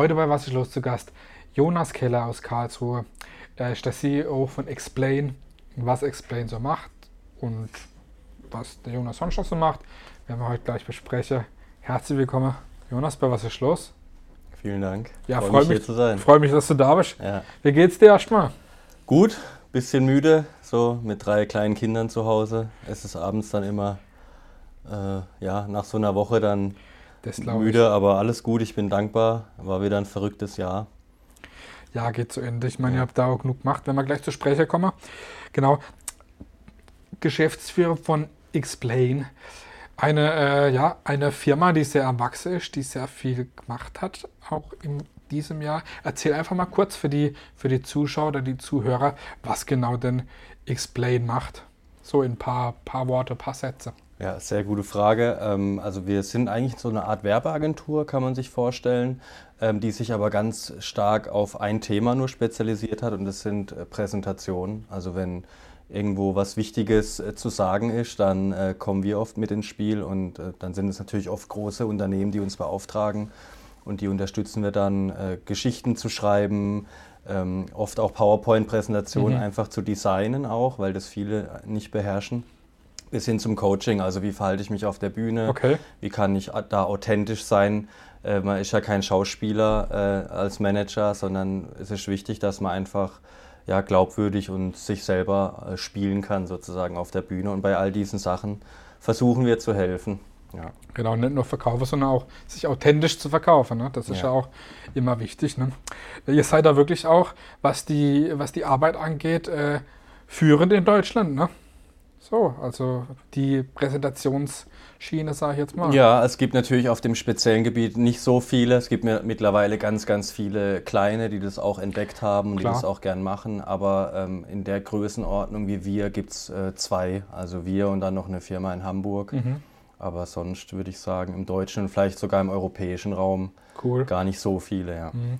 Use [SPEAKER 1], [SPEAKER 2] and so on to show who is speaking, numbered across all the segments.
[SPEAKER 1] Heute bei Was ist los zu Gast Jonas Keller aus Karlsruhe. Er ist der CEO von Explain, was Explain so macht und was der Jonas sonst noch so macht, werden wir heute gleich besprechen. Herzlich willkommen, Jonas, bei Was ist los?
[SPEAKER 2] Vielen Dank.
[SPEAKER 1] Ja, freue mich, mich, zu sein. Freue mich, dass du da bist. Ja. Wie geht's dir erstmal?
[SPEAKER 2] Gut, bisschen müde, so mit drei kleinen Kindern zu Hause. Es ist abends dann immer, äh, ja, nach so einer Woche dann müde, ich. aber alles gut. Ich bin dankbar. War wieder ein verrücktes Jahr.
[SPEAKER 1] Ja, geht zu Ende. Ich meine, ihr habt da auch genug gemacht, wenn wir gleich zur Sprecher kommen. Genau. Geschäftsführer von Explain. Eine, äh, ja, eine Firma, die sehr erwachsen ist, die sehr viel gemacht hat, auch in diesem Jahr. Erzähl einfach mal kurz für die, für die Zuschauer oder die Zuhörer, was genau denn Explain macht. So in ein paar, paar Worte, paar Sätze.
[SPEAKER 2] Ja, sehr gute Frage. Ähm, also wir sind eigentlich so eine Art Werbeagentur, kann man sich vorstellen, ähm, die sich aber ganz stark auf ein Thema nur spezialisiert hat und das sind äh, Präsentationen. Also wenn irgendwo was Wichtiges äh, zu sagen ist, dann äh, kommen wir oft mit ins Spiel und dann sind es natürlich oft große Unternehmen, die uns beauftragen und die unterstützen wir dann, Geschichten zu schreiben, ähm, oft auch PowerPoint-Präsentationen mhm. einfach zu designen auch, weil das viele nicht beherrschen bis hin zum Coaching. Also wie verhalte ich mich auf der Bühne? Okay. Wie kann ich da authentisch sein? Äh, man ist ja kein Schauspieler äh, als Manager, sondern es ist wichtig, dass man einfach ja, glaubwürdig und sich selber äh, spielen kann sozusagen auf der Bühne. Und bei all diesen Sachen versuchen wir zu helfen.
[SPEAKER 1] Ja. Genau, nicht nur verkaufen, sondern auch sich authentisch zu verkaufen. Ne? Das ist ja. ja auch immer wichtig. Ne? Ihr seid da wirklich auch, was die, was die Arbeit angeht, äh, führend in Deutschland. Ne? So, also die Präsentationsschiene, sage ich jetzt mal.
[SPEAKER 2] Ja, es gibt natürlich auf dem speziellen Gebiet nicht so viele. Es gibt mittlerweile ganz, ganz viele kleine, die das auch entdeckt haben und Klar. die das auch gern machen. Aber ähm, in der Größenordnung wie wir gibt es äh, zwei. Also wir und dann noch eine Firma in Hamburg. Mhm. Aber sonst würde ich sagen, im deutschen und vielleicht sogar im europäischen Raum cool. gar nicht so viele. Ja. Mhm.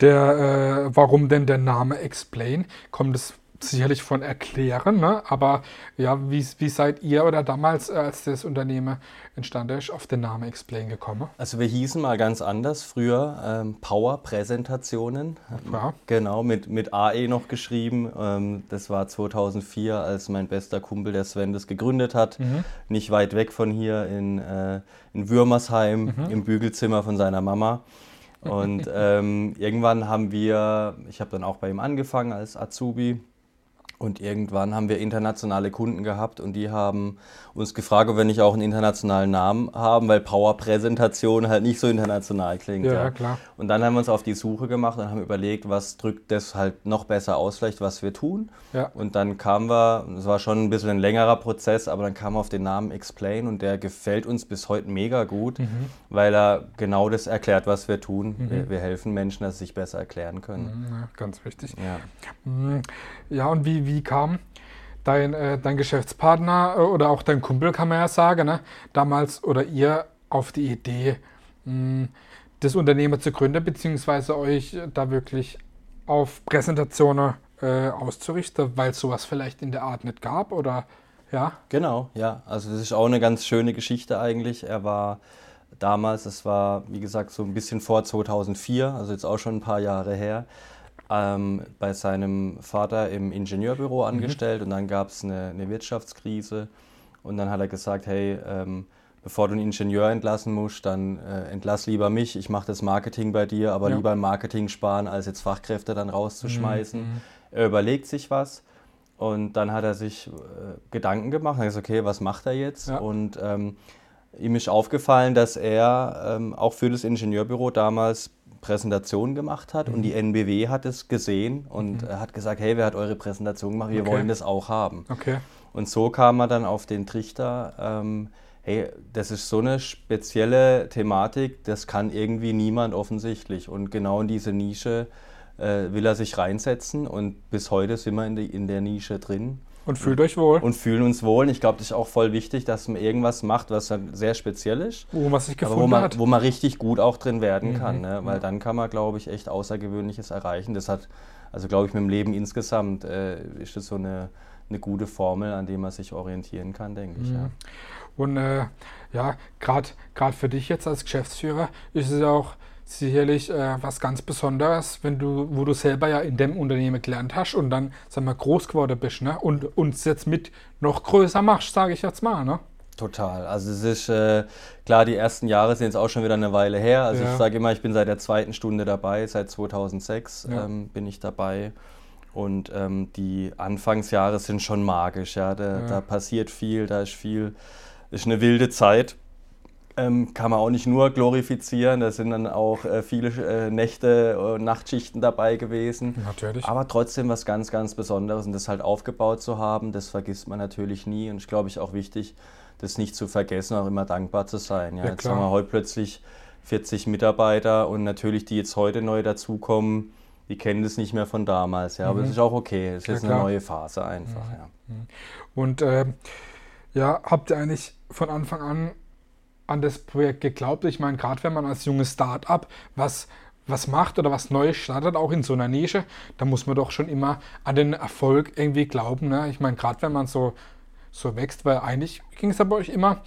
[SPEAKER 1] Der, äh, warum denn der Name Explain? Kommt es sicherlich von erklären, ne? aber ja, wie, wie seid ihr oder damals, äh, als das Unternehmen entstanden ist, auf den Namen Explain gekommen?
[SPEAKER 2] Also wir hießen mal ganz anders früher ähm, Power-Präsentationen. Ja. Genau, mit, mit AE noch geschrieben. Ähm, das war 2004, als mein bester Kumpel, der Sven, das gegründet hat. Mhm. Nicht weit weg von hier in, äh, in Würmersheim, mhm. im Bügelzimmer von seiner Mama. Und ähm, irgendwann haben wir, ich habe dann auch bei ihm angefangen als Azubi und irgendwann haben wir internationale Kunden gehabt und die haben uns gefragt, ob wir nicht auch einen internationalen Namen haben, weil Power-Präsentation halt nicht so international klingt. Ja, ja, klar. Und dann haben wir uns auf die Suche gemacht und haben überlegt, was drückt das halt noch besser aus, vielleicht was wir tun. Ja. Und dann kamen wir, es war schon ein bisschen ein längerer Prozess, aber dann kamen wir auf den Namen Explain und der gefällt uns bis heute mega gut, mhm. weil er genau das erklärt, was wir tun. Mhm. Wir, wir, helfen Menschen, dass sie sich besser erklären können.
[SPEAKER 1] Mhm, ja, ganz wichtig. Ja, mhm. ja und wie, wie wie kam dein, äh, dein Geschäftspartner äh, oder auch dein Kumpel, kann man ja sagen, ne, damals oder ihr auf die Idee, mh, hm, das Unternehmen zu gründen, beziehungsweise euch da wirklich auf Präsentationen äh, auszurichten, weil es sowas vielleicht in der Art nicht gab oder ja?
[SPEAKER 2] Genau, ja. Also das ist auch eine ganz schöne Geschichte eigentlich. Er war damals, es war wie gesagt so ein bisschen vor 2004, also jetzt auch schon ein paar Jahre her, ähm, bei seinem Vater im Ingenieurbüro mhm. angestellt mhm. und dann gab es eine, eine, Wirtschaftskrise und dann hat er gesagt, hey, ähm, bevor du einen Ingenieur entlassen musst, dann äh, entlass lieber mich, ich mache das Marketing bei dir, aber ja. lieber im Marketing sparen, als jetzt Fachkräfte dann rauszuschmeißen. Mhm. Er überlegt sich was und dann hat er sich äh, Gedanken gemacht, er hat gesagt, okay, was macht er jetzt? Ja. Und ähm, ihm ist aufgefallen, dass er ähm, auch für das Ingenieurbüro damals Präsentation gemacht hat mhm. und die. NBW hat es gesehen und mhm. hat gesagt, hey, wer hat eure Präsentation gemacht? Wir okay. wollen das auch haben. Okay. Und so kam er dann auf den Trichter, ähm, hey, das ist so eine spezielle Thematik, das kann irgendwie niemand offensichtlich. Und genau in diese Nische äh, will er sich reinsetzen und bis heute sind wir in, die, in der Nische drin.
[SPEAKER 1] Und fühlt euch wohl.
[SPEAKER 2] Und fühlen uns wohl. Und ich glaube, das ist auch voll wichtig, dass man irgendwas macht, was dann sehr speziell ist.
[SPEAKER 1] Wo man sich gefunden
[SPEAKER 2] wo man,
[SPEAKER 1] hat.
[SPEAKER 2] Wo man richtig gut auch drin werden mhm. kann. Ne? Weil ja. dann kann man, glaube ich, echt Außergewöhnliches erreichen. Das hat, also glaube ich, mit dem Leben insgesamt äh, ist das so eine, eine gute Formel, an der man sich orientieren kann, denke mhm. ich. Ja.
[SPEAKER 1] Und äh, ja, gerade für dich jetzt als Geschäftsführer ist es auch sicherlich äh, was ganz Besonderes, wenn du, wo du selber ja in dem Unternehmen gelernt hast und dann, sag mal, groß geworden bist, ne? Und uns jetzt mit noch größer machst, sage ich jetzt mal, ne?
[SPEAKER 2] Total. Also es ist äh, klar, die ersten Jahre sind jetzt auch schon wieder eine Weile her. Also
[SPEAKER 1] Ja.
[SPEAKER 2] ich sage immer, ich bin seit der zweiten Stunde dabei, seit 2006
[SPEAKER 1] Ja.
[SPEAKER 2] ähm, bin ich dabei. Und ähm, die Anfangsjahre sind schon magisch, ja. Da,
[SPEAKER 1] Ja.
[SPEAKER 2] da passiert viel, da ist viel, ist eine wilde Zeit. Ähm, kann man auch nicht nur glorifizieren, da sind dann auch äh, viele äh, Nächte und Nachtschichten dabei gewesen.
[SPEAKER 1] Natürlich.
[SPEAKER 2] Aber trotzdem was ganz, ganz Besonderes und das halt aufgebaut zu haben, das vergisst man natürlich nie. Und ich glaube, ich auch wichtig, das nicht zu vergessen, auch immer dankbar zu sein. Ja,
[SPEAKER 1] Ja,
[SPEAKER 2] jetzt haben wir heute plötzlich 40 Mitarbeiter und natürlich, die jetzt heute neu dazukommen, die kennen das nicht mehr von damals. Ja, aber
[SPEAKER 1] Mhm.
[SPEAKER 2] es ist auch okay. Es ist
[SPEAKER 1] Ja,
[SPEAKER 2] eine neue Phase einfach. Ja.
[SPEAKER 1] Und ähm, ja, habt ihr eigentlich von Anfang an an das Projekt geglaubt? Ich meine, gerade wenn man als junges Start-up was, was macht oder was Neues startet, auch in so einer Nische, da muss man doch schon immer an den Erfolg irgendwie glauben. Ne? Ich meine, gerade wenn man so, so wächst, weil eigentlich ging es ja bei euch immer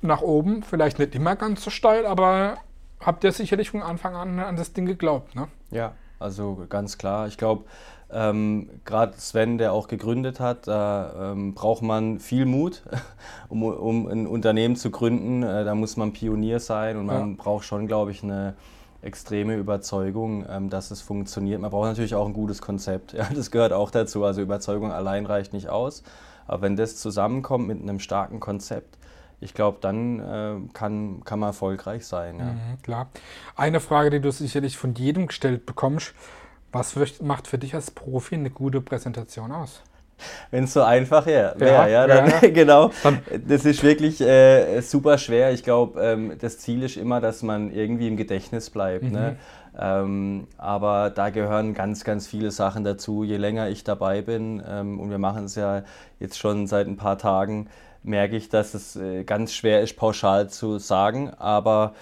[SPEAKER 1] nach oben, vielleicht nicht immer ganz so steil, aber habt ihr sicherlich von Anfang an an das Ding geglaubt. Ne?
[SPEAKER 2] Ja, also ganz klar. Ich glaube, ähm, gerade Sven, der auch gegründet hat, da ähm, braucht man viel Mut, um, um ein Unternehmen zu gründen. Äh, da muss man Pionier sein und man
[SPEAKER 1] Ja.
[SPEAKER 2] braucht schon, glaube ich, eine extreme Überzeugung, ähm, dass es funktioniert. Man braucht natürlich auch ein gutes Konzept. Ja, das gehört auch dazu. Also Überzeugung allein reicht nicht aus. Aber wenn das zusammenkommt mit einem starken Konzept, ich glaube, dann äh, kann, kann man erfolgreich sein. Ja.
[SPEAKER 1] Mhm, klar. Eine Frage, die du sicherlich von jedem gestellt bekommst. Was wird- macht für dich als Profi eine gute Präsentation aus?
[SPEAKER 2] Wenn es so einfach wäre,
[SPEAKER 1] Ja,
[SPEAKER 2] ja, ja, dann,
[SPEAKER 1] ja.
[SPEAKER 2] genau. Das ist wirklich äh, super schwer. Ich glaube, ähm, das Ziel ist immer, dass man irgendwie im Gedächtnis bleibt. Ne? Ähm, aber da gehören ganz, ganz viele Sachen dazu. Je länger ich dabei bin, ähm, und wir machen es ja jetzt schon seit ein paar Tagen, merke ich, dass es äh, ganz schwer ist, pauschal zu sagen. Aber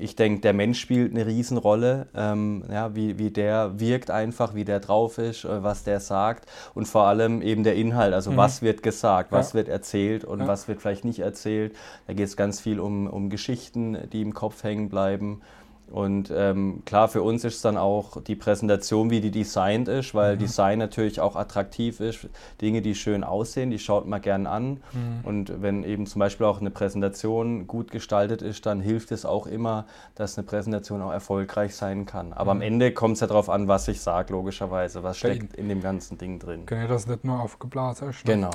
[SPEAKER 2] ich denke, der Mensch spielt eine Riesenrolle, ähm, ja, wie, wie der wirkt einfach, wie der drauf ist, äh, was der sagt und vor allem eben der Inhalt, also was wird gesagt, was
[SPEAKER 1] Ja.
[SPEAKER 2] wird erzählt und
[SPEAKER 1] Ja.
[SPEAKER 2] was wird vielleicht nicht erzählt. Da geht es ganz viel um, um Geschichten, die im Kopf hängen bleiben. Und ähm, klar, für uns ist dann auch die Präsentation, wie die designt ist, weil Design natürlich auch attraktiv ist. Dinge, die schön aussehen, die schaut man gern an. Und wenn eben zum Beispiel auch eine Präsentation gut gestaltet ist, dann hilft es auch immer, dass eine Präsentation auch erfolgreich sein kann. Aber am Ende kommt es ja darauf an, was ich sage, logischerweise. Was
[SPEAKER 1] Ja,
[SPEAKER 2] steckt in dem ganzen Ding drin.
[SPEAKER 1] Genau, dass nicht nur aufgeblasen ist. ne?
[SPEAKER 2] Genau.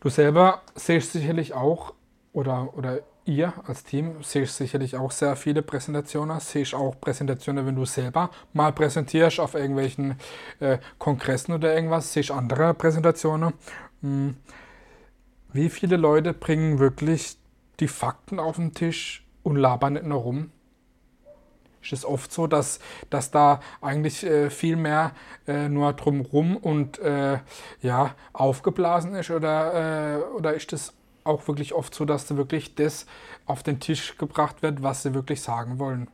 [SPEAKER 1] Du selber siehst sicherlich auch, oder, oder ihr als Team siehst sicherlich auch sehr viele Präsentationen. Siehst auch Präsentationen, wenn du selber mal präsentierst auf irgendwelchen äh, Kongressen oder irgendwas. Siehst andere Präsentationen. Hm. Wie viele Leute bringen wirklich die Fakten auf den Tisch und labern nicht nur rum? Ist es oft so, dass, dass da eigentlich äh, viel mehr äh, nur drumrum und äh, ja, aufgeblasen ist? Oder, äh, oder ist es auch wirklich oft so, dass da wirklich das auf den Tisch gebracht wird, was sie wirklich sagen wollen?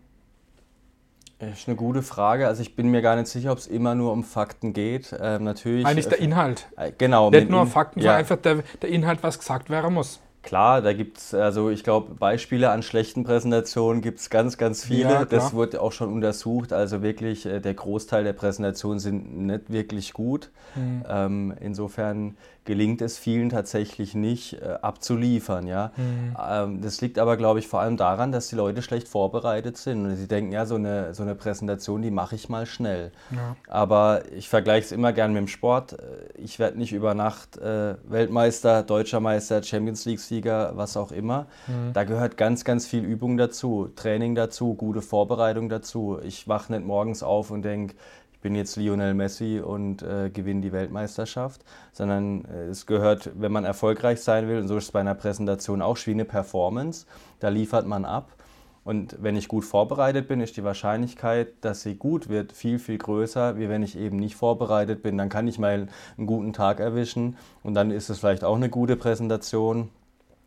[SPEAKER 2] Das ist eine gute Frage. Also ich bin mir gar nicht sicher, ob es immer nur um Fakten geht. Ähm, natürlich.
[SPEAKER 1] Eigentlich der
[SPEAKER 2] äh,
[SPEAKER 1] Inhalt.
[SPEAKER 2] äh, Genau.
[SPEAKER 1] Nicht nur
[SPEAKER 2] In-
[SPEAKER 1] Fakten,
[SPEAKER 2] ja.
[SPEAKER 1] sondern einfach der, der Inhalt, was gesagt werden muss.
[SPEAKER 2] Klar, da gibt es, also ich glaube, Beispiele an schlechten Präsentationen gibt es ganz, ganz viele.
[SPEAKER 1] Ja,
[SPEAKER 2] das wurde auch schon untersucht. Also wirklich, äh, der Großteil der Präsentationen sind nicht wirklich gut.
[SPEAKER 1] Mhm.
[SPEAKER 2] Ähm, insofern gelingt es vielen tatsächlich nicht äh, abzuliefern. Ja?
[SPEAKER 1] Mhm.
[SPEAKER 2] Ähm, das liegt aber, glaube ich, vor allem daran, dass die Leute schlecht vorbereitet sind. Und sie denken, ja, so eine, so eine Präsentation, die mache ich mal schnell.
[SPEAKER 1] Ja.
[SPEAKER 2] Aber ich vergleiche es immer gern mit dem Sport. Äh, Ich werde nicht über Nacht äh, Weltmeister, Deutscher Meister, Champions League-Sieger, was auch immer. Da gehört ganz, ganz viel Übung dazu, Training dazu, gute Vorbereitung dazu. Ich wache nicht morgens auf und denke, ich bin jetzt Lionel Messi und äh, gewinne die Weltmeisterschaft, sondern äh, es gehört, wenn man erfolgreich sein will, und so ist es bei einer Präsentation auch, wie eine Performance, da liefert man ab. Und wenn ich gut vorbereitet bin, ist die Wahrscheinlichkeit, dass sie gut wird, viel, viel größer, wie wenn ich eben nicht vorbereitet bin. Dann kann ich mal einen guten Tag erwischen und dann ist es vielleicht auch eine gute Präsentation.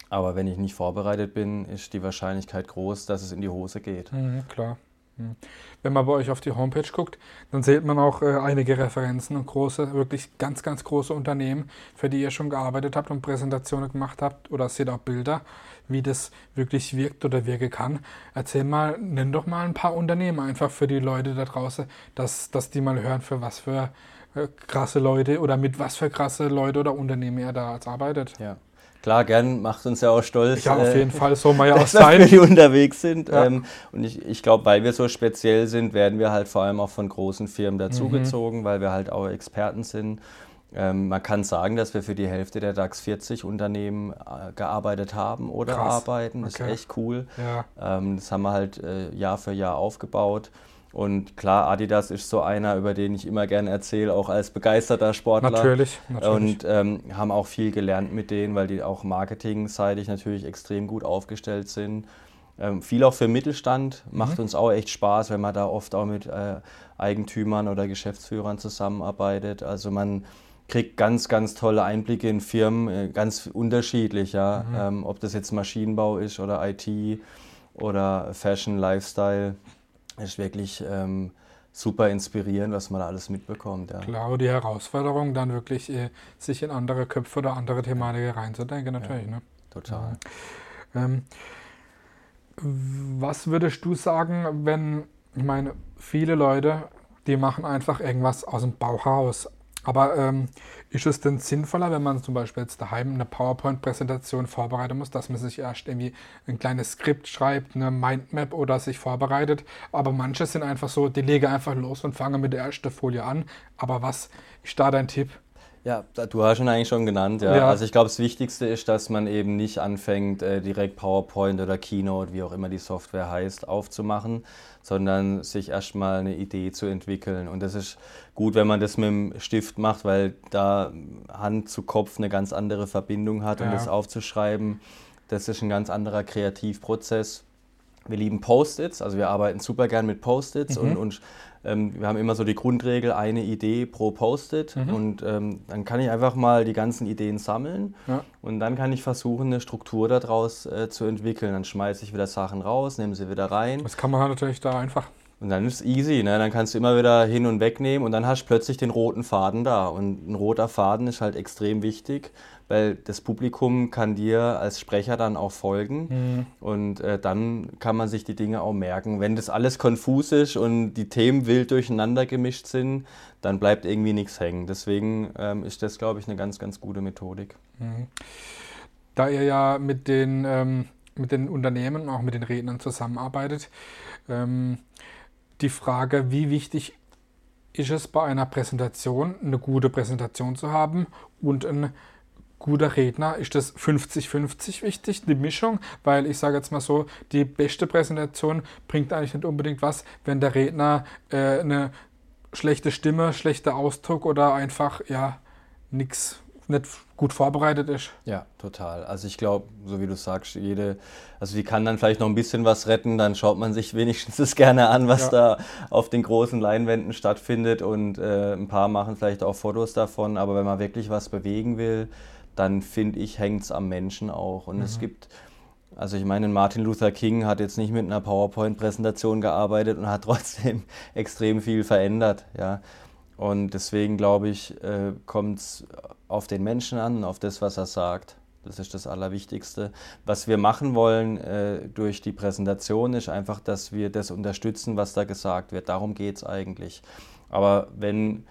[SPEAKER 2] Aber wenn ich nicht vorbereitet bin, ist die Wahrscheinlichkeit groß, dass es in die Hose geht.
[SPEAKER 1] Mhm, klar. Hm. Wenn man bei euch auf die Homepage guckt, dann sieht man auch äh, einige Referenzen und große, wirklich ganz, ganz große Unternehmen, für die ihr schon gearbeitet habt und Präsentationen gemacht habt oder seht auch Bilder, wie das wirklich wirkt oder wirken kann. Erzähl mal, nenn doch mal ein paar Unternehmen einfach für die Leute da draußen, dass, dass die mal hören, für was für äh, krasse Leute oder mit was für krasse Leute oder Unternehmen er da arbeitet.
[SPEAKER 2] Ja. Klar, gern, macht uns ja auch stolz.
[SPEAKER 1] Ja, auf jeden äh, Fall, so mal
[SPEAKER 2] auch sein. Dass wir unterwegs sind. Ja. Ähm, und ich, ich glaube, weil wir so speziell sind, werden wir halt vor allem auch von großen Firmen dazugezogen, mhm. weil wir halt auch Experten sind. Ähm, man kann sagen, dass wir für die Hälfte der DAX 40 Unternehmen äh, gearbeitet haben oder Krass. arbeiten. Das okay. ist echt cool. Ja. Ähm, das haben wir halt äh, Jahr für Jahr aufgebaut. Und klar, Adidas ist so einer, über den ich immer gerne erzähle, auch als begeisterter Sportler.
[SPEAKER 1] Natürlich,
[SPEAKER 2] natürlich. Und ähm, haben auch viel gelernt mit denen, weil die auch marketingseitig natürlich extrem gut aufgestellt sind. Ähm, viel auch für Mittelstand, macht mhm. uns auch echt Spaß, wenn man da oft auch mit äh, Eigentümern oder Geschäftsführern zusammenarbeitet. Also man kriegt ganz, ganz tolle Einblicke in Firmen, äh, ganz unterschiedlich, ja. Mhm. Ähm, ob das jetzt Maschinenbau ist oder IT oder Fashion, Lifestyle ist wirklich ähm, super inspirierend, was man da alles mitbekommt. Ja.
[SPEAKER 1] Klar, die Herausforderung, dann wirklich äh, sich in andere Köpfe oder andere Thematiken reinzudenken, natürlich. Ja, ne?
[SPEAKER 2] Total.
[SPEAKER 1] Ähm, was würdest du sagen, wenn, ich meine, viele Leute, die machen einfach irgendwas aus dem Bauhaus, aber ähm, ist es denn sinnvoller, wenn man zum Beispiel jetzt daheim eine PowerPoint-Präsentation vorbereiten muss, dass man sich erst irgendwie ein kleines Skript schreibt, eine Mindmap oder sich vorbereitet? Aber manche sind einfach so, die lege einfach los und fange mit der ersten Folie an. Aber was ist da dein Tipp?
[SPEAKER 2] Ja, du hast ihn eigentlich schon genannt. Ja. ja. Also ich glaube, das Wichtigste ist, dass man eben nicht anfängt, äh, direkt PowerPoint oder Keynote, wie auch immer die Software heißt, aufzumachen, sondern sich erstmal eine Idee zu entwickeln. Und das ist gut, wenn man das mit dem Stift macht, weil da Hand zu Kopf eine ganz andere Verbindung hat ja. und das aufzuschreiben, das ist ein ganz anderer Kreativprozess. Wir lieben Post-its, also wir arbeiten super gern mit Post-its mhm. und, und ähm, wir haben immer so die Grundregel, eine Idee pro Post-it mhm. und ähm, dann kann ich einfach mal die ganzen Ideen sammeln ja. und dann kann ich versuchen, eine Struktur daraus äh, zu entwickeln. Dann schmeiße ich wieder Sachen raus, nehme sie wieder rein.
[SPEAKER 1] Das kann man halt natürlich da einfach.
[SPEAKER 2] Und dann ist es easy, ne? dann kannst du immer wieder hin und weg nehmen und dann hast du plötzlich den roten Faden da. Und ein roter Faden ist halt extrem wichtig, weil das Publikum kann dir als Sprecher dann auch folgen mhm. und äh, dann kann man sich die Dinge auch merken. Wenn das alles konfus ist und die Themen wild durcheinander gemischt sind, dann bleibt irgendwie nichts hängen. Deswegen ähm, ist das, glaube ich, eine ganz, ganz gute Methodik. Mhm.
[SPEAKER 1] Da ihr ja mit den, ähm, mit den Unternehmen, auch mit den Rednern zusammenarbeitet, ähm, die Frage, wie wichtig ist es bei einer Präsentation, eine gute Präsentation zu haben und ein guter Redner ist das 50-50 wichtig, die Mischung, weil ich sage jetzt mal so, die beste Präsentation bringt eigentlich nicht unbedingt was, wenn der Redner äh, eine schlechte Stimme, schlechter Ausdruck oder einfach ja nichts nicht gut vorbereitet ist.
[SPEAKER 2] Ja, total. Also ich glaube, so wie du sagst, jede, also die kann dann vielleicht noch ein bisschen was retten, dann schaut man sich wenigstens das gerne an, was ja. da auf den großen Leinwänden stattfindet und äh, ein paar machen vielleicht auch Fotos davon, aber wenn man wirklich was bewegen will, dann finde ich, hängt es am Menschen auch. Und mhm. es gibt, also ich meine, Martin Luther King hat jetzt nicht mit einer PowerPoint-Präsentation gearbeitet und hat trotzdem extrem viel verändert. Ja. Und deswegen glaube ich, äh, kommt es auf den Menschen an, auf das, was er sagt. Das ist das Allerwichtigste. Was wir machen wollen äh, durch die Präsentation ist einfach, dass wir das unterstützen, was da gesagt wird. Darum geht es eigentlich. Aber wenn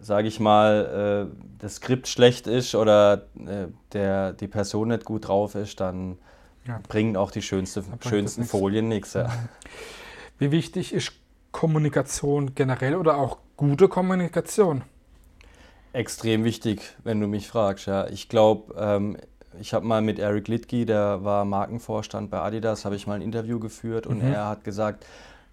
[SPEAKER 2] sage ich mal, äh, das Skript schlecht ist oder äh, der, die Person nicht gut drauf ist, dann ja. bringen auch die schönste, schönsten Folien nichts. Ja.
[SPEAKER 1] Wie wichtig ist Kommunikation generell oder auch gute Kommunikation?
[SPEAKER 2] Extrem wichtig, wenn du mich fragst. Ja. Ich glaube, ähm, ich habe mal mit Eric Litke, der war Markenvorstand bei Adidas, habe ich mal ein Interview geführt und mhm. er hat gesagt,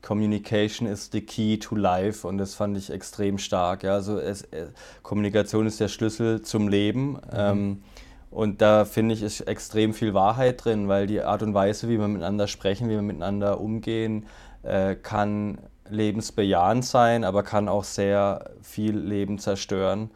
[SPEAKER 2] Communication is the key to life und das fand ich extrem stark. Ja. Also es, äh, Kommunikation ist der Schlüssel zum Leben. Mhm. Ähm, und da finde ich, ist extrem viel Wahrheit drin, weil die Art und Weise, wie wir miteinander sprechen, wie wir miteinander umgehen, äh, kann lebensbejahend sein, aber kann auch sehr viel Leben zerstören.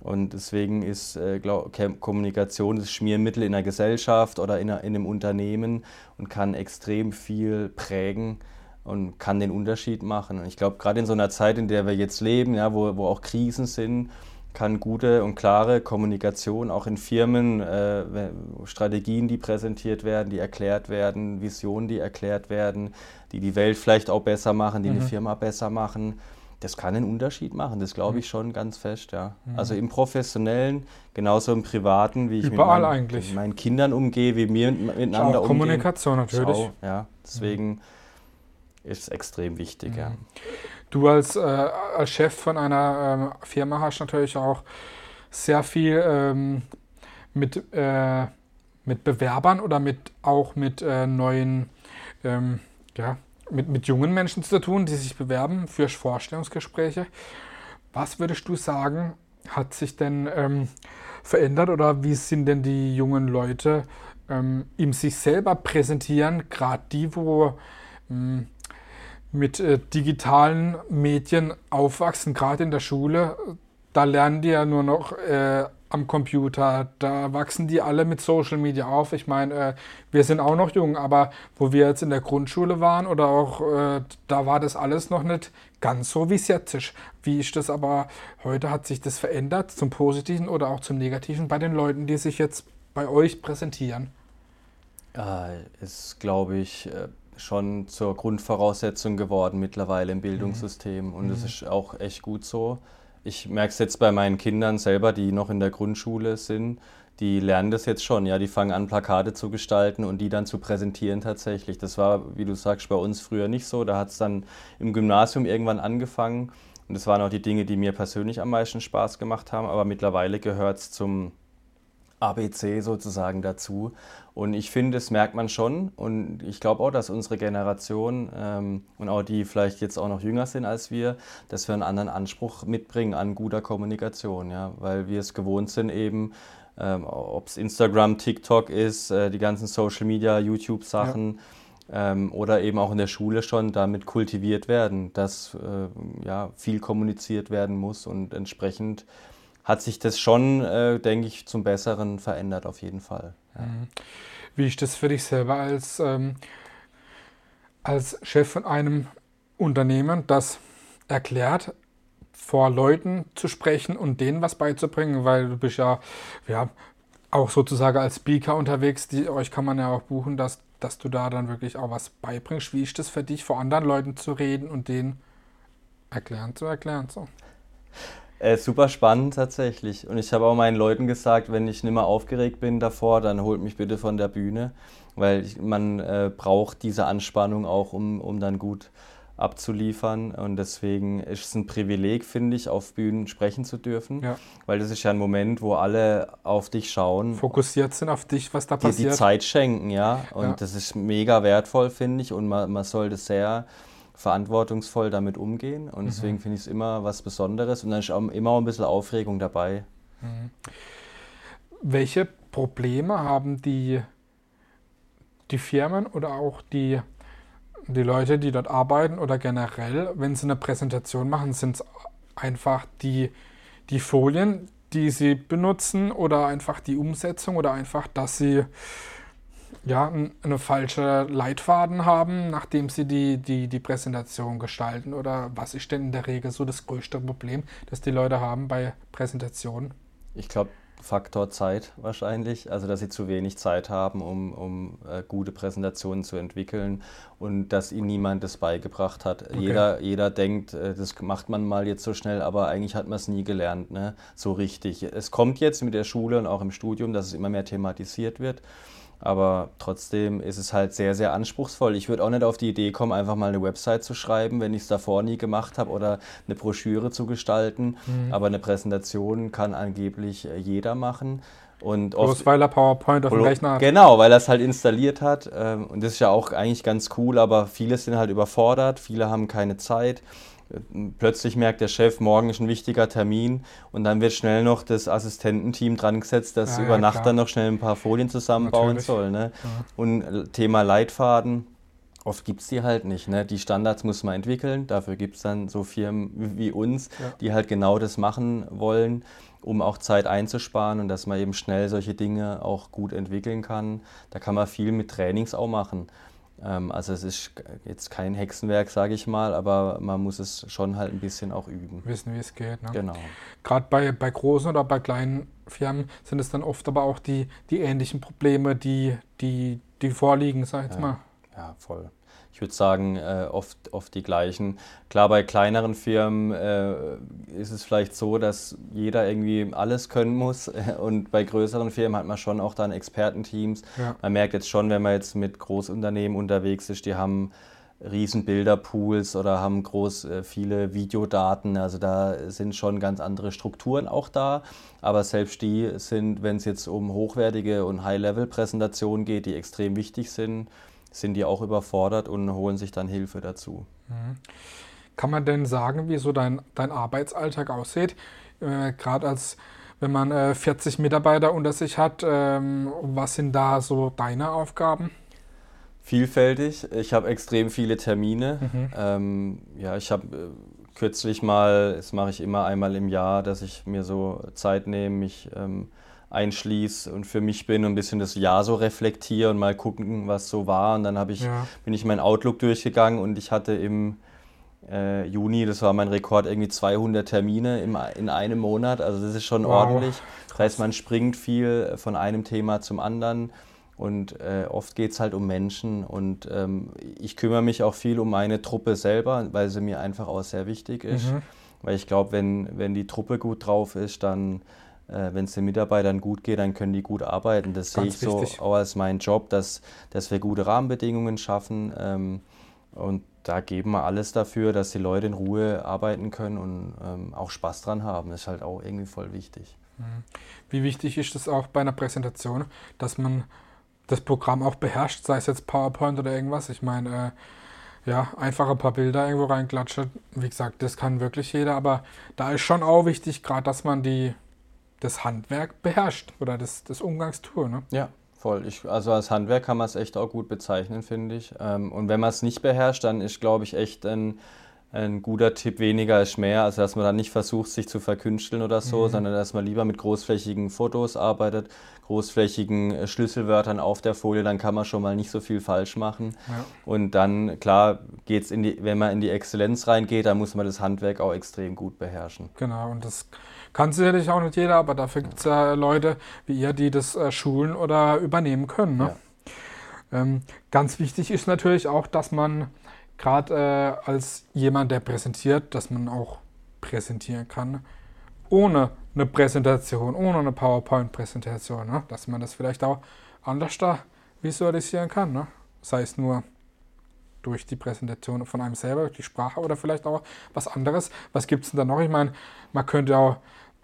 [SPEAKER 2] Und deswegen ist äh, glaub, Kommunikation das Schmiermittel in der Gesellschaft oder in, in einem Unternehmen und kann extrem viel prägen und kann den Unterschied machen. Und ich glaube, gerade in so einer Zeit, in der wir jetzt leben, ja, wo, wo auch Krisen sind, kann gute und klare Kommunikation auch in Firmen, äh, Strategien, die präsentiert werden, die erklärt werden, Visionen, die erklärt werden, die die Welt vielleicht auch besser machen, die mhm. eine Firma besser machen, das kann einen Unterschied machen. Das glaube ich mhm. schon ganz fest, ja. Mhm. Also im Professionellen, genauso im Privaten, wie ich
[SPEAKER 1] Überall
[SPEAKER 2] mit,
[SPEAKER 1] meinen, eigentlich.
[SPEAKER 2] mit meinen Kindern umgehe, wie wir miteinander
[SPEAKER 1] umgehen. Kommunikation natürlich. Auch,
[SPEAKER 2] ja. Deswegen mhm. ist es extrem wichtig, ja.
[SPEAKER 1] Du als, äh, als Chef von einer ähm, Firma hast natürlich auch sehr viel ähm, mit, äh, mit Bewerbern oder mit, auch mit äh, neuen, ähm, ja, mit, mit jungen Menschen zu tun, die sich bewerben für Vorstellungsgespräche. Was würdest du sagen, hat sich denn ähm, verändert oder wie sind denn die jungen Leute ähm, im sich selber präsentieren, gerade die, wo ähm, mit äh, digitalen Medien aufwachsen, gerade in der Schule, da lernen die ja nur noch äh, am Computer, da wachsen die alle mit Social Media auf. Ich meine, äh, wir sind auch noch jung, aber wo wir jetzt in der Grundschule waren oder auch, äh, da war das alles noch nicht ganz so wie es jetzt ist. Wie ist das aber, heute hat sich das verändert zum Positiven oder auch zum Negativen bei den Leuten, die sich jetzt bei euch präsentieren?
[SPEAKER 2] Äh, ist, glaube ich, äh, schon zur Grundvoraussetzung geworden mittlerweile im Bildungssystem. Mhm. Und das mhm. ist auch echt gut so. Ich merke es jetzt bei meinen Kindern selber, die noch in der Grundschule sind. Die lernen das jetzt schon, ja, die fangen an, Plakate zu gestalten und die dann zu präsentieren tatsächlich. Das war, wie du sagst, bei uns früher nicht so. Da hat es dann im Gymnasium irgendwann angefangen. Und das waren auch die Dinge, die mir persönlich am meisten Spaß gemacht haben. Aber mittlerweile gehört es zum ABC sozusagen dazu. Und ich finde, das merkt man schon. Und ich glaube auch, dass unsere Generation ähm, und auch die vielleicht jetzt auch noch jünger sind als wir, dass wir einen anderen Anspruch mitbringen an guter Kommunikation. Ja? Weil wir es gewohnt sind, eben, ähm, ob es Instagram, TikTok ist, äh, die ganzen Social Media, YouTube-Sachen. Ja. Ähm, oder eben auch in der Schule schon damit kultiviert werden, dass äh, ja, viel kommuniziert werden muss und entsprechend hat sich das schon, äh, denke ich, zum Besseren verändert auf jeden Fall. Ja. Mhm.
[SPEAKER 1] Wie ist das für dich selber als, ähm, als Chef von einem Unternehmen, das erklärt, vor Leuten zu sprechen und denen was beizubringen, weil du bist ja, ja auch sozusagen als Speaker unterwegs, die, euch kann man ja auch buchen, dass, dass du da dann wirklich auch was beibringst. Wie ist das für dich, vor anderen Leuten zu reden und denen erklären zu erklären? So.
[SPEAKER 2] Äh, super spannend tatsächlich. Und ich habe auch meinen Leuten gesagt, wenn ich nicht mehr aufgeregt bin davor, dann holt mich bitte von der Bühne, weil ich, man äh, braucht diese Anspannung auch, um, um dann gut abzuliefern. Und deswegen ist es ein Privileg, finde ich, auf Bühnen sprechen zu dürfen, ja. weil das ist ja ein Moment, wo alle auf dich schauen.
[SPEAKER 1] Fokussiert sind auf dich, was da passiert.
[SPEAKER 2] Die, die Zeit schenken, ja. Und ja. das ist mega wertvoll, finde ich. Und man, man soll das sehr verantwortungsvoll damit umgehen. Und deswegen mhm. finde ich es immer was Besonderes und dann ist auch immer ein bisschen Aufregung dabei. Mhm.
[SPEAKER 1] Welche Probleme haben die, die Firmen oder auch die, die Leute, die dort arbeiten oder generell, wenn sie eine Präsentation machen, sind es einfach die, die Folien, die sie benutzen oder einfach die Umsetzung oder einfach, dass sie ja, eine falsche Leitfaden haben, nachdem sie die, die, die Präsentation gestalten? Oder was ist denn in der Regel so das größte Problem, das die Leute haben bei Präsentationen?
[SPEAKER 2] Ich glaube, Faktor Zeit wahrscheinlich, also dass sie zu wenig Zeit haben, um, um äh, gute Präsentationen zu entwickeln und dass ihnen niemand das beigebracht hat. Okay. Jeder, jeder denkt, äh, das macht man mal jetzt so schnell, aber eigentlich hat man es nie gelernt, ne? so richtig. Es kommt jetzt mit der Schule und auch im Studium, dass es immer mehr thematisiert wird. Aber trotzdem ist es halt sehr, sehr anspruchsvoll. Ich würde auch nicht auf die Idee kommen, einfach mal eine Website zu schreiben, wenn ich es davor nie gemacht habe oder eine Broschüre zu gestalten. Mhm. Aber eine Präsentation kann angeblich äh, jeder machen. Und
[SPEAKER 1] Bloß weil er PowerPoint auf dem Rechner hat.
[SPEAKER 2] Genau, weil er es halt installiert hat. Ähm, und das ist ja auch eigentlich ganz cool, aber viele sind halt überfordert, viele haben keine Zeit plötzlich merkt der Chef, morgen ist ein wichtiger Termin und dann wird schnell noch das Assistententeam dran gesetzt, das ja, über ja, Nacht klar. dann noch schnell ein paar Folien zusammenbauen Natürlich. soll. Ne? Ja. Und äh, Thema Leitfaden, oft gibt es die halt nicht. Ne? Die Standards muss man entwickeln, dafür gibt es dann so Firmen wie uns, die halt genau das machen wollen, um auch Zeit einzusparen und dass man eben schnell solche Dinge auch gut entwickeln kann. Da kann man viel mit Trainings auch machen also es ist jetzt kein Hexenwerk, sage ich mal, aber man muss es schon halt ein bisschen auch üben.
[SPEAKER 1] Wissen, wie es geht. Ne?
[SPEAKER 2] Genau.
[SPEAKER 1] Gerade bei, bei großen oder bei kleinen Firmen sind es dann oft aber auch die, die ähnlichen Probleme, die, die, die vorliegen, sag ich
[SPEAKER 2] Ja.
[SPEAKER 1] mal.
[SPEAKER 2] Ja, voll. Ich würde sagen, äh, oft, oft die gleichen. Klar, bei kleineren Firmen äh, ist es vielleicht so, dass jeder irgendwie alles können muss. Und bei größeren Firmen hat man schon auch dann Expertenteams.
[SPEAKER 1] Ja.
[SPEAKER 2] Man merkt jetzt schon, wenn man jetzt mit Großunternehmen unterwegs ist, die haben riesen Bilderpools oder haben groß äh, viele Videodaten. Also da sind schon ganz andere Strukturen auch da. Aber selbst die sind, wenn es jetzt um hochwertige und High-Level-Präsentationen geht, die extrem wichtig sind, sind die auch überfordert und holen sich dann Hilfe dazu.
[SPEAKER 1] Kann man denn sagen, wie so dein, dein Arbeitsalltag aussieht? Äh, Gerade als wenn man äh, 40 Mitarbeiter unter sich hat, ähm, was sind da so deine Aufgaben?
[SPEAKER 2] Vielfältig. Ich habe extrem viele Termine.
[SPEAKER 1] Mhm.
[SPEAKER 2] Ähm, ja, ich habe äh, kürzlich mal, das mache ich immer einmal im Jahr, dass ich mir so Zeit nehme, mich ähm, einschließe und für mich bin und ein bisschen das Jahr so reflektiere und mal gucken, was so war. Und dann habe ich,
[SPEAKER 1] Ja.
[SPEAKER 2] bin ich mein Outlook durchgegangen und ich hatte im äh, Juni, das war mein Rekord, irgendwie 200 Termine im, in einem Monat. Also das ist schon
[SPEAKER 1] Wow.
[SPEAKER 2] ordentlich. Das heißt, man springt viel von einem Thema zum anderen. Und äh, oft geht es halt um Menschen und ähm, ich kümmere mich auch viel um meine Truppe selber, weil sie mir einfach auch sehr wichtig ist.
[SPEAKER 1] Mhm.
[SPEAKER 2] Weil ich glaube, wenn, wenn die Truppe gut drauf ist, dann, äh, wenn es den Mitarbeitern gut geht, dann können die gut arbeiten. Das sehe ich so
[SPEAKER 1] wichtig.
[SPEAKER 2] auch als meinen Job, dass, dass wir gute Rahmenbedingungen schaffen. Ähm, und da geben wir alles dafür, dass die Leute in Ruhe arbeiten können und ähm, auch Spaß dran haben. Das ist halt auch irgendwie voll wichtig.
[SPEAKER 1] Wie wichtig ist es auch bei einer Präsentation, dass man das Programm auch beherrscht, sei es jetzt PowerPoint oder irgendwas? Ich meine, äh, ja, einfach ein paar Bilder irgendwo reinklatschen. Wie gesagt, das kann wirklich jeder, aber da ist schon auch wichtig, gerade, dass man die, das Handwerk beherrscht oder das, das Umgangstour. Ne?
[SPEAKER 2] Ja, voll. Ich, also als Handwerk kann man es echt auch gut bezeichnen, finde ich. Ähm, und wenn man es nicht beherrscht, dann ist, glaube ich, echt ein, ein guter Tipp, weniger ist mehr. Also dass man dann nicht versucht, sich zu verkünsteln oder so, sondern dass man lieber mit großflächigen Fotos arbeitet, großflächigen äh, Schlüsselwörtern auf der Folie, dann kann man schon mal nicht so viel falsch machen.
[SPEAKER 1] Ja.
[SPEAKER 2] Und dann, klar, geht's in die, wenn man in die Exzellenz reingeht, dann muss man das Handwerk auch extrem gut beherrschen.
[SPEAKER 1] Genau, und das kann sicherlich auch nicht jeder, aber dafür gibt es ja Leute wie ihr, die das äh, schulen oder übernehmen können. Ne? Ähm, ganz wichtig ist natürlich auch, dass man gerade äh, als jemand, der präsentiert, dass man auch präsentieren kann, ohne eine Präsentation, ohne eine PowerPoint-Präsentation, ne? dass man das vielleicht auch anders da visualisieren kann. Ne? Sei es nur durch die Präsentation von einem selber, durch die Sprache oder vielleicht auch was anderes. Was gibt es denn da noch? Ich meine, man könnte auch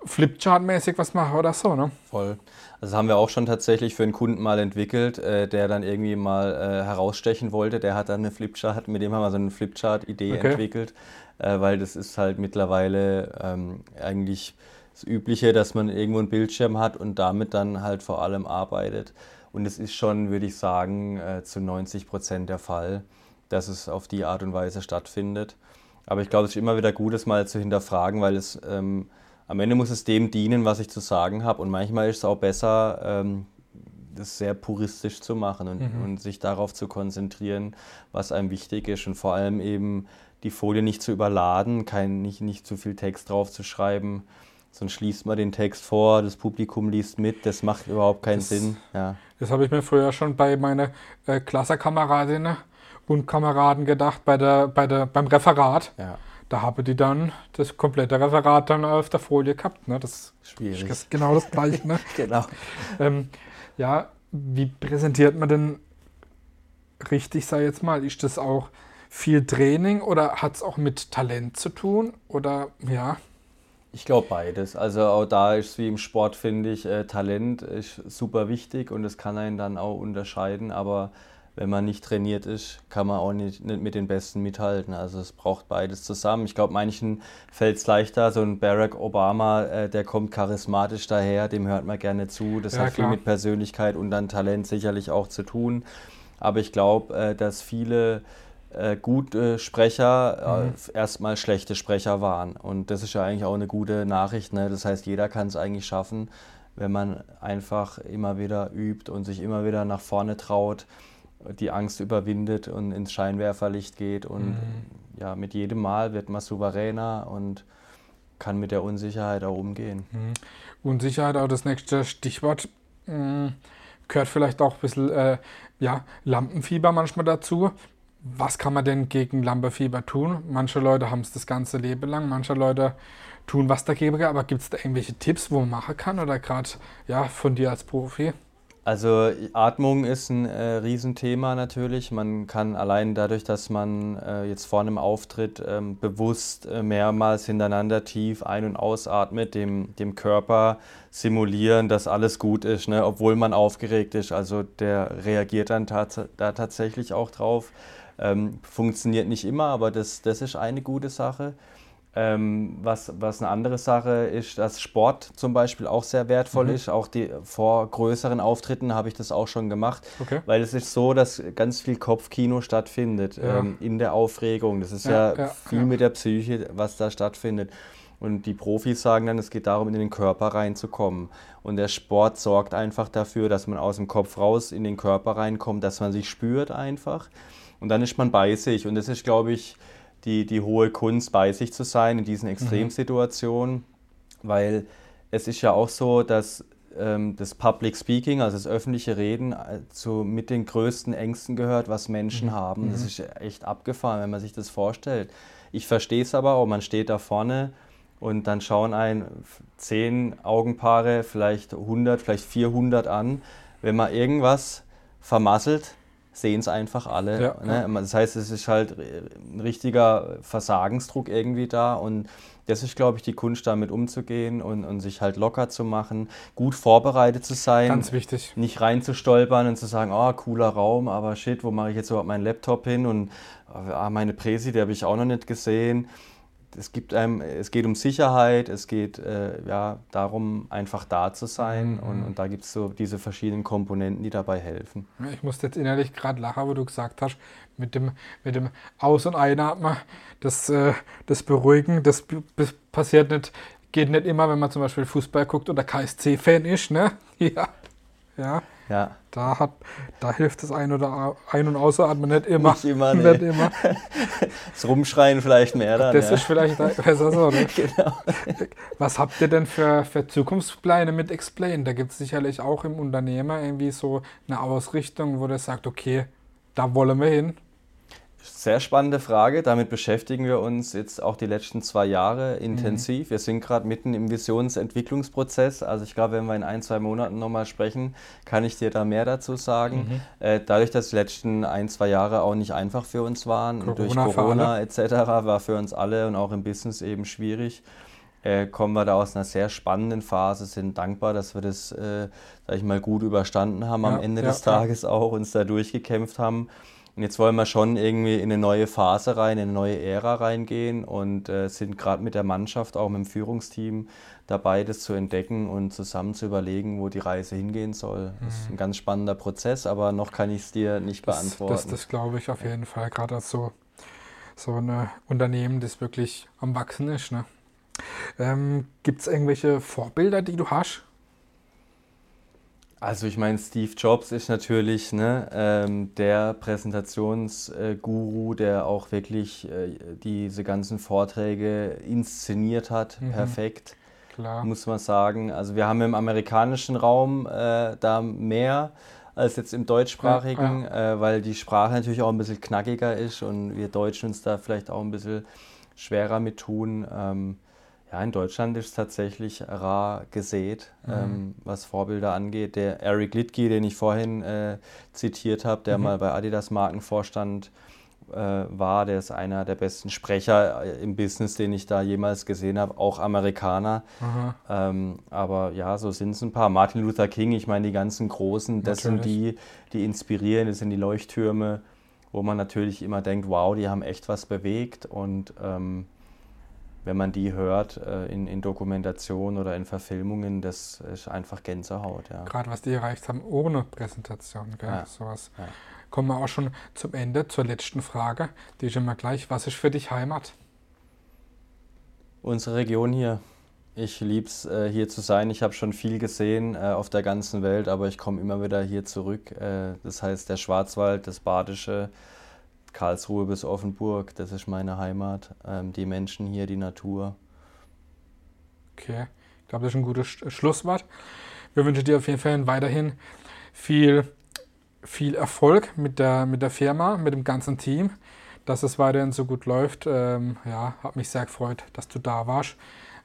[SPEAKER 1] Flipchart-mäßig was machen oder so, ne?
[SPEAKER 2] Voll. Also das haben wir auch schon tatsächlich für einen Kunden mal entwickelt, äh, der dann irgendwie mal äh, herausstechen wollte. Der hat dann eine Flipchart, mit dem haben wir so eine Flipchart-Idee
[SPEAKER 1] Okay.
[SPEAKER 2] entwickelt, äh, weil das ist halt mittlerweile ähm, eigentlich das Übliche, dass man irgendwo einen Bildschirm hat und damit dann halt vor allem arbeitet. Und es ist schon, würde ich sagen, äh, zu 90 Prozent der Fall, dass es auf die Art und Weise stattfindet. Aber ich glaube, es ist immer wieder gut, es mal zu hinterfragen, weil es ähm, am Ende muss es dem dienen, was ich zu sagen habe. Und manchmal ist es auch besser, ähm, das sehr puristisch zu machen und, und sich darauf zu konzentrieren, was einem wichtig ist. Und vor allem eben die Folie nicht zu überladen, kein, nicht, nicht zu viel Text drauf zu schreiben. Sonst schließt man den Text vor, das Publikum liest mit, das macht überhaupt keinen
[SPEAKER 1] Das-
[SPEAKER 2] Sinn. Ja.
[SPEAKER 1] Das habe ich mir früher schon bei meinen äh, Klassenkameradinnen und Kameraden gedacht, bei der, bei der, beim Referat.
[SPEAKER 2] Ja,
[SPEAKER 1] Da habe die dann das komplette Referat dann auf der Folie gehabt. Ne? Das
[SPEAKER 2] schwierig.
[SPEAKER 1] ist genau das Gleiche. Ne?
[SPEAKER 2] Genau.
[SPEAKER 1] ähm, ja, wie präsentiert man denn richtig, sei jetzt mal? Ist das auch viel Training oder hat es auch mit Talent zu tun? Oder ja,
[SPEAKER 2] Ich glaube beides. Also auch da ist es wie im Sport, finde ich, äh, Talent ist super wichtig und es kann einen dann auch unterscheiden, aber wenn man nicht trainiert ist, kann man auch nicht, nicht mit den Besten mithalten. Also es braucht beides zusammen. Ich glaube, manchen fällt es leichter. So ein Barack Obama, äh, der kommt charismatisch daher, dem hört man gerne zu. Das
[SPEAKER 1] Ja,
[SPEAKER 2] hat viel
[SPEAKER 1] klar.
[SPEAKER 2] mit Persönlichkeit und dann Talent sicherlich auch zu tun. Aber ich glaube, äh, dass viele äh, gute Sprecher äh, erstmal schlechte Sprecher waren. Und das ist ja eigentlich auch eine gute Nachricht. Ne? Das heißt, jeder kann es eigentlich schaffen, wenn man einfach immer wieder übt und sich immer wieder nach vorne traut. Die Angst überwindet und ins Scheinwerferlicht geht. Und mhm. ja, mit jedem Mal wird man souveräner und kann mit der Unsicherheit auch umgehen.
[SPEAKER 1] Mhm. Unsicherheit auch das nächste Stichwort. Mhm. Gehört vielleicht auch ein bisschen äh, ja, Lampenfieber manchmal dazu. Was kann man denn gegen Lampenfieber tun? Manche Leute haben es das ganze Leben lang, manche Leute tun was dagegen, aber gibt es da irgendwelche Tipps, wo man machen kann oder gerade ja, von dir als Profi?
[SPEAKER 2] Also Atmung ist ein äh, Riesenthema natürlich. Man kann allein dadurch, dass man äh, jetzt vor einem Auftritt ähm, bewusst äh, mehrmals hintereinander tief ein- und ausatmet, dem, dem Körper simulieren, dass alles gut ist, ne? obwohl man aufgeregt ist. Also der reagiert dann tats da tatsächlich auch drauf. Ähm, funktioniert nicht immer, aber das, das ist eine gute Sache. Ähm, was, was eine andere Sache ist, dass Sport zum Beispiel auch sehr wertvoll mhm. ist. Auch die, vor größeren Auftritten habe ich das auch schon gemacht, okay. weil es ist so, dass ganz viel Kopfkino stattfindet ja. ähm, in der Aufregung. Das ist ja, ja, ja viel mit der Psyche, was da stattfindet. Und die Profis sagen dann, es geht darum, in den Körper reinzukommen. Und der Sport sorgt einfach dafür, dass man aus dem Kopf raus in den Körper reinkommt, dass man sich spürt einfach. Und dann ist man bei sich. Und das ist, glaube ich, die, die hohe Kunst, bei sich zu sein in diesen mhm. Extremsituationen, mhm. weil es ist ja auch so, dass ähm, das Public Speaking, also das öffentliche Reden, äh, zu mit den größten Ängsten gehört, was Menschen mhm. haben. Das mhm. ist echt abgefahren, wenn man sich das vorstellt. Ich verstehe es aber auch, man steht da vorne und dann schauen ein zehn Augenpaare, vielleicht 100, vielleicht 400 an. Wenn man irgendwas vermasselt, sehen es einfach alle. Ja, ne? Das heißt, es ist halt ein richtiger Versagensdruck irgendwie da und das ist, glaube ich, die Kunst, damit umzugehen und, und sich halt locker zu machen, gut vorbereitet zu sein.
[SPEAKER 1] Ganz wichtig.
[SPEAKER 2] Nicht reinzustolpern und zu sagen, oh, cooler Raum, aber shit, wo mache ich jetzt überhaupt meinen Laptop hin und oh, meine Präsi, die habe ich auch noch nicht gesehen es, gibt einem, es geht um Sicherheit, es geht äh, ja, darum, einfach da zu sein. Mhm. Und, und da gibt es so diese verschiedenen Komponenten, die dabei helfen.
[SPEAKER 1] Ich musste jetzt innerlich gerade lachen, wo du gesagt hast, mit dem, mit dem Aus- und Einatmen, das, äh, das Beruhigen, das passiert nicht, geht nicht immer, wenn man zum Beispiel Fußball guckt oder KSC-Fan ist. Ne? Ja. Ja. Ja. Da, hat, da hilft das Ein- oder Ein- und Ausatmen nicht immer.
[SPEAKER 2] Nicht immer, nee. nicht immer. das Rumschreien vielleicht mehr dann.
[SPEAKER 1] Das ja. ist vielleicht besser so, ne? genau. Was habt ihr denn für, für Zukunftspläne mit Explain? Da gibt es sicherlich auch im Unternehmer irgendwie so eine Ausrichtung, wo der sagt, okay, da wollen wir hin.
[SPEAKER 2] Sehr spannende Frage. Damit beschäftigen wir uns jetzt auch die letzten zwei Jahre intensiv. Mhm. Wir sind gerade mitten im Visionsentwicklungsprozess. Also ich glaube, wenn wir in ein, zwei Monaten nochmal sprechen, kann ich dir da mehr dazu sagen. Mhm. Äh, dadurch, dass die letzten ein, zwei Jahre auch nicht einfach für uns waren, Corona durch Corona etc., war für uns alle und auch im Business eben schwierig äh, kommen wir da aus einer sehr spannenden Phase, sind dankbar, dass wir das, äh, sag ich mal, gut überstanden haben ja, am Ende ja, des Tages ja. auch, uns da durchgekämpft haben. Und jetzt wollen wir schon irgendwie in eine neue Phase rein, in eine neue Ära reingehen und äh, sind gerade mit der Mannschaft, auch mit dem Führungsteam dabei, das zu entdecken und zusammen zu überlegen, wo die Reise hingehen soll. Das ist ein mhm. ganz spannender Prozess, aber noch kann ich es dir nicht das, beantworten.
[SPEAKER 1] Das, das glaube ich auf jeden Fall, gerade als so, so ein Unternehmen, das wirklich am Wachsen ist. Ne? Ähm, Gibt es irgendwelche Vorbilder, die du hast?
[SPEAKER 2] Also ich meine, Steve Jobs ist natürlich ne, ähm, der Präsentationsguru, äh, der auch wirklich äh, diese ganzen Vorträge inszeniert hat, mhm. perfekt, Klar. muss man sagen. Also wir haben im amerikanischen Raum äh, da mehr als jetzt im deutschsprachigen, ja, ja. Äh, weil die Sprache natürlich auch ein bisschen knackiger ist und wir Deutschen uns da vielleicht auch ein bisschen schwerer mit tun. Ähm, ja, in Deutschland ist es tatsächlich rar gesät, mhm. ähm, was Vorbilder angeht. Der Eric Littke, den ich vorhin äh, zitiert habe, der mhm. mal bei Adidas Markenvorstand äh, war, der ist einer der besten Sprecher äh, im Business, den ich da jemals gesehen habe, auch Amerikaner. Ähm, aber ja, so sind es ein paar. Martin Luther King, ich meine, die ganzen Großen, das natürlich. sind die, die inspirieren, das sind die Leuchttürme, wo man natürlich immer denkt, wow, die haben echt was bewegt und ähm, wenn man die hört äh, in, in Dokumentationen oder in Verfilmungen, das ist einfach Gänsehaut. Ja.
[SPEAKER 1] Gerade was die erreicht haben ohne Präsentation, gell? Ja. sowas. Ja. Kommen wir auch schon zum Ende, zur letzten Frage. Die ist immer gleich. Was ist für dich Heimat?
[SPEAKER 2] Unsere Region hier. Ich liebe es, äh, hier zu sein. Ich habe schon viel gesehen äh, auf der ganzen Welt, aber ich komme immer wieder hier zurück. Das heißt, der Schwarzwald, das Badische, Karlsruhe bis Offenburg, das ist meine Heimat. Ähm, die Menschen hier, die Natur.
[SPEAKER 1] Okay, ich glaube, das ist ein gutes Schlusswort. Wir wünschen dir auf jeden Fall weiterhin viel, viel Erfolg mit der, mit der Firma, mit dem ganzen Team, dass es weiterhin so gut läuft. Ähm, ja, hat mich sehr gefreut, dass du da warst.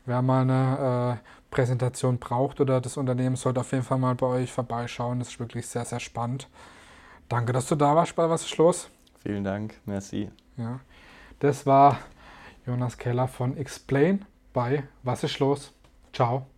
[SPEAKER 1] Wer mal eine äh, Präsentation braucht oder das Unternehmen sollte auf jeden Fall mal bei euch vorbeischauen. Das ist wirklich sehr, sehr spannend. Danke, dass du da warst bei Was ist los?
[SPEAKER 2] Vielen Dank, merci.
[SPEAKER 1] Ja, das war Jonas Keller von Explain bei Was ist los? Ciao.